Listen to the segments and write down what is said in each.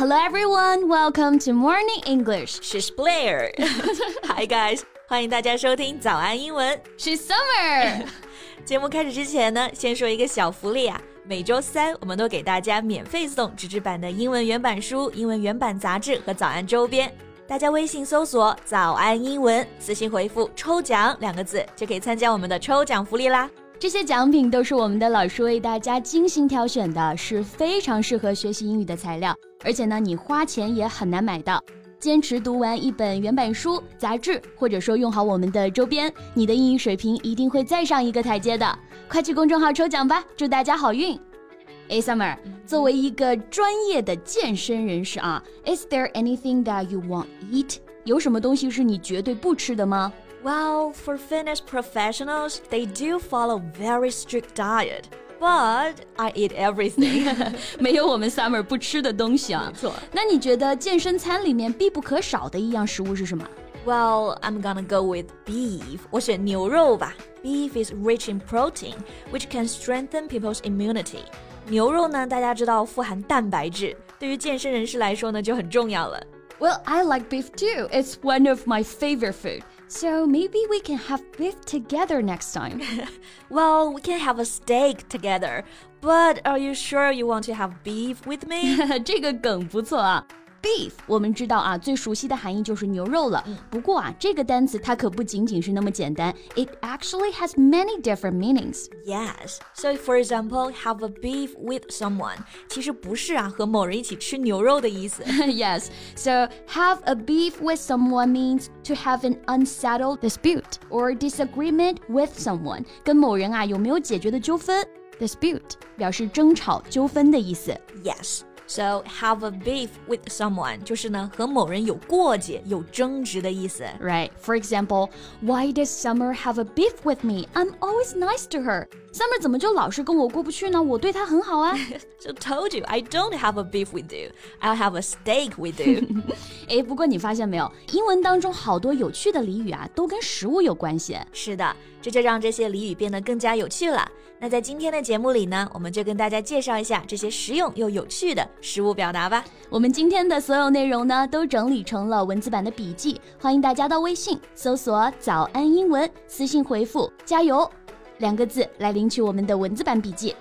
Hello everyone, welcome to Morning English. She's Blair. Hi guys，欢迎大家收听早安英文。She's Summer. 节目开始之前呢，先说一个小福利啊。每周三，我们都给大家免费送纸质版的英文原版书、英文原版杂志和早安周边。大家微信搜索“早安英文”，私信回复“抽奖”两个字，就可以参加我们的抽奖福利啦。这些奖品都是我们的老师为大家精心挑选的，是非常适合学习英语的材料，而且呢，你花钱也很难买到。坚持读完一本原版书、杂志，或者说用好我们的周边，你的英语水平一定会再上一个台阶的。快去公众号抽奖吧，祝大家好运！哎，Summer，作为一个专业的健身人士啊，Is there anything that you won't eat？有什么东西是你绝对不吃的吗？Well, for fitness professionals, they do follow very strict diet. But I eat everything. 没有我们 Summer 不吃的东西啊。没错。那你觉得健身餐里面必不可少的一样食物是什么？ Well, I'm gonna go with beef. 我选牛肉吧。Beef is rich in protein, which can strengthen people's immunity. 牛肉呢，大家知道富含蛋白质，对于健身人士来说呢就很重要了。 Well, I like beef too. It's one of my favorite food. So maybe we can have beef together next time. Well, we can have a steak together, but are you sure you want to have beef with me? 这个梗不错啊。 Beef，我们知道啊，最熟悉的含义就是牛肉了。不过啊，这个单词它可不仅仅是那么简单。It actually has many different meanings. Yes. So, for example, have a beef with someone. 其实不是啊，和某人一起吃牛肉的意思。 yes. So have a beef with someone means to have an unsettled dispute or disagreement with someone. 跟某人啊有没有解决的纠纷？Dispute 表示争吵、纠纷的意思。 Yes. So have a beef with someone 就是呢和某人有过节、有争执的意思。 Right. For example, why does Summer have a beef with me? I'm always nice to her. Summer 怎么就老是跟我过不去呢？我对她很好啊。 So told you I don't have a beef with you. I'll have a steak with you. 诶，不过你发现没有，英文当中好多有趣的俚语啊，都跟食物有关系。是的， 这就让这些俚语变得更加有趣了。那在今天的节目里呢，我们就跟大家介绍一下这些实用又有趣的食物表达吧。我们今天的所有内容呢，都整理成了文字版的笔记，欢迎大家到微信搜索“早安英文”，私信回复“加油”两个字来领取我们的文字版笔记。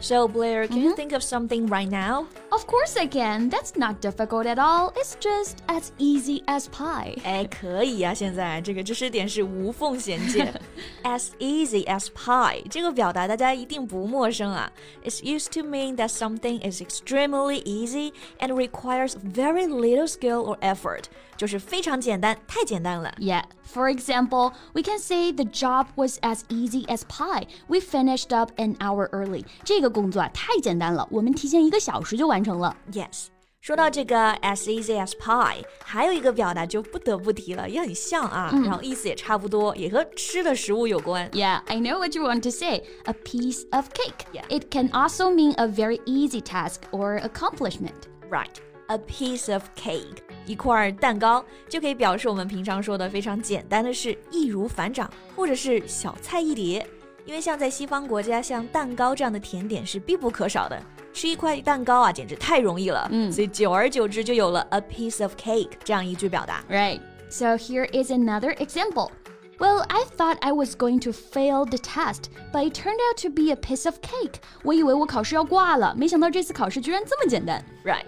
So Blair, can you think of something right now? Of course I can. That's not difficult at all. It's just as easy as pie. 哎，可以呀、现在这个知识点是无缝衔接。as easy as pie 这个表达大家一定不陌生啊。It's used to mean that something is extremely easy and requires very little skill or effort，就是非常简单，太简单了。 Yeah. For example, we can say the job was as easy as pie. We finished up an hour early. 这个工作啊太简单了，我们提前一个小时就完 成了。 Yes。说到这个 as easy as pie，还有一个表达就不得不提了，也很像啊，然后意思也差不多，也和吃的食物有关。 Yeah, I know what you want to say. A piece of cake. Yeah. It can also mean a very easy task or accomplishment. Right, a piece of cake，一块蛋糕就可以表示我们平常说的非常简单的事，易如反掌，或者是小菜一碟。 因为像在西方国家，像蛋糕这样的甜点是必不可少的。吃一块蛋糕啊，简直太容易了。嗯，所以久而久之就有了 a piece of cake 这样一句表达。 Right. So here is another example. Well, I thought I was going to fail the test, but it turned out to be a piece of cake. 我以为我考试要挂了，没想到这次考试居然这么简单。 Right。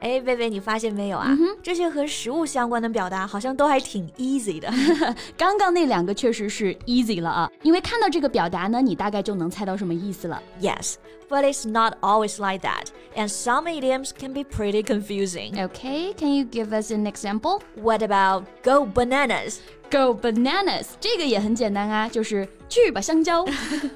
哎，贝贝，你发现没有啊？这些和食物相关的表达好像都还挺 easy 的。刚刚那两个确实是 easy 了啊，因为看到这个表达呢，你大概就能猜到什么意思了。 yes, but it's not always like that, and some idioms can be pretty confusing. Okay, can you give us an example? What about go bananas? Go bananas，这个也很简单啊，就是去吧香蕉。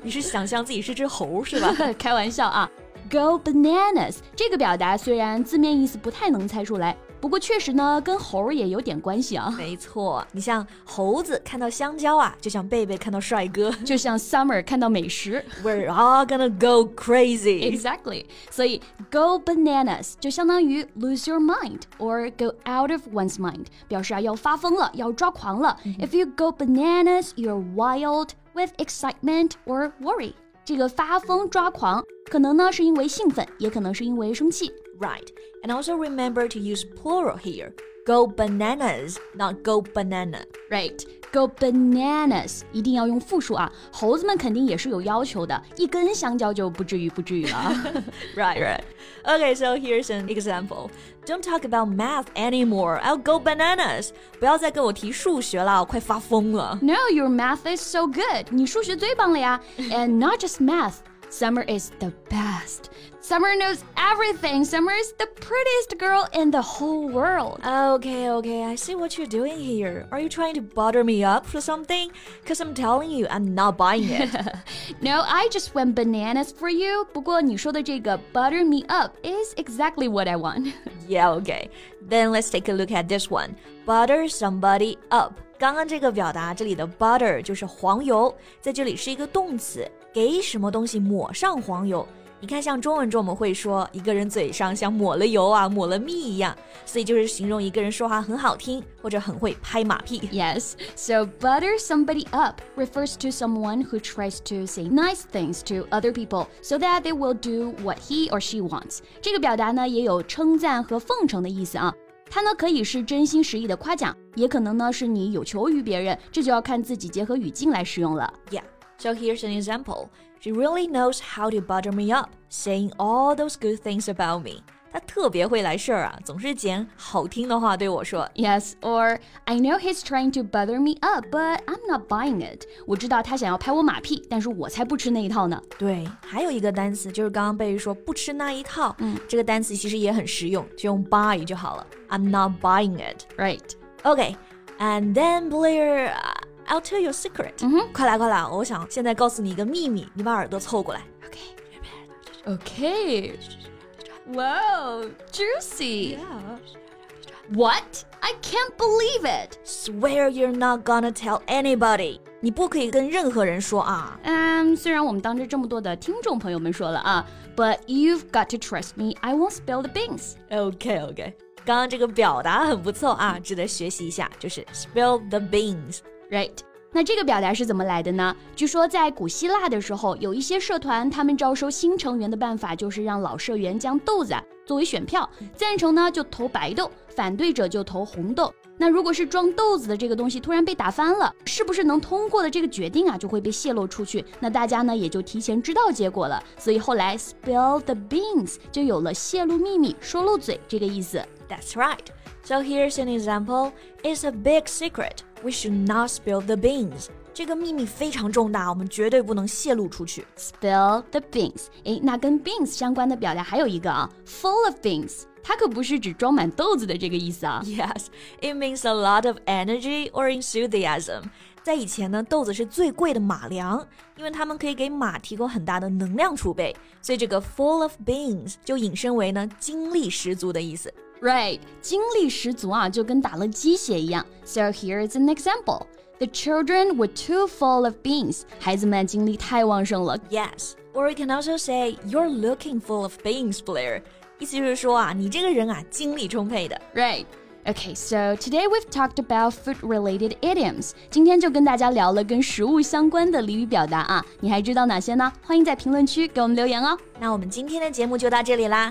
你是想象自己是只猴是吧？开玩笑啊。 Go bananas 这个表达虽然字面意思不太能猜出来，不过确实呢跟猴儿也有点关系啊。没错，你像猴子看到香蕉啊，就像贝贝看到帅哥。就像 Summer 看到美食 We're all gonna go crazy. ，exactly。所以 go bananas 就相当于 lose your mind or go out of one's mind，表示啊要发疯了，要抓狂了。If you go bananas, you're wild with excitement or worry。 这个发疯抓狂，可能呢是因为兴奋，也可能是因为生气。Right. And also remember to use plural here. Go bananas, not go banana. Right. Go bananas，一定要用复数啊！猴子们肯定也是有要求的，一根香蕉就不至于不至于了。right, right. Okay, so here's an example. Don't talk about math anymore. I'll go bananas. 不要再跟我提数学了，我快发疯了。No, your math is so good. 你数学最棒了呀！And not just math. Summer is the best. Summer knows everything. Summer is the prettiest girl in the whole world. Okay, okay, I see what you're doing here. Are you trying to butter me up for something? Because I'm telling you, I'm not buying it. no, I just went bananas for you. 不过你说的这个 butter me up is exactly what I want. yeah, okay. Then let's take a look at this one. Butter somebody up. 刚刚这个表达，这里的 butter 就是黄油，在这里是一个动词， 给什么东西抹上黄油。你看，像中文中我们会说一个人嘴上像抹了油啊，抹了蜜一样，所以就是形容一个人说话很好听或者很会拍马屁。Yes, so butter somebody up refers to someone who tries to say nice things to other people so that they will do what he or she wants。这个表达呢也有称赞和奉承的意思啊。它呢可以是真心实意的夸奖，也可能呢是你有求于别人，这就要看自己结合语境来使用了。Yeah. So here's an example. She really knows how to butter me up, saying all those good things about me. 他特别会来事儿啊，总是捡好听的话对我说。Yes, or I know he's trying to butter me up, but I'm not buying it. 我知道他想要拍我马屁，但是我才不吃那一套呢。对，还有一个单词就是刚刚贝贝说不吃那一套，嗯，这个单词其实也很实用，就用 buy 就好了。I'm not buying it. Right. Okay. And then Blair. I'll tell you a secret. 嗯哼，快来快来！我想现在告诉你一个秘密，你把耳朵凑过来。Okay. Okay. Wow, juicy. Yeah. What? I can't believe it. Swear you're not gonna tell anybody. 你不可以跟任何人说啊。嗯，虽然我们当着这么多的听众朋友们说了啊，But you've got to trust me. I won't spill the beans. Okay, okay. 刚刚这个表达很不错啊，值得学习一下，就是 spill the beans。 Right，那这个表达是怎么来的呢？据说在古希腊的时候，有一些社团，他们招收新成员的办法就是让老社员将豆子啊作为选票，赞成呢就投白豆，反对者就投红豆。那如果是装豆子的这个东西突然被打翻了，是不是能通过的这个决定啊就会被泄露出去，那大家呢也就提前知道结果了。所以后来 spill the beans 就有了泄露秘密、说漏嘴这个意思。That's right. So here's an example. It's a big secret. We should not spill the beans. 这个秘密非常重大，我们绝对不能泄露出去。Spill the beans，诶，那跟 beans 相关的表达还有一个啊，full of beans，它可不是指装满豆子的这个意思啊。Yes, it means a lot of energy or enthusiasm. 在以前呢，豆子是最贵的马粮，因为它们可以给马提供很大的能量储备，所以这个 full of beans 就引申为呢精力十足的意思。 Right，精力十足啊，就跟打了鸡血一样。So here is an example. The children were too full of beans. 孩子们精力太旺盛了。Yes, or we can also say you're looking full of beans, Blair. 意思就是说啊，你这个人啊，精力充沛的。Right. Okay, so today we've talked about food-related idioms. 今天就跟大家聊了跟食物相关的俚语表达啊，你还知道哪些呢？欢迎在评论区给我们留言哦。那我们今天的节目就到这里啦。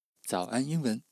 早安英文。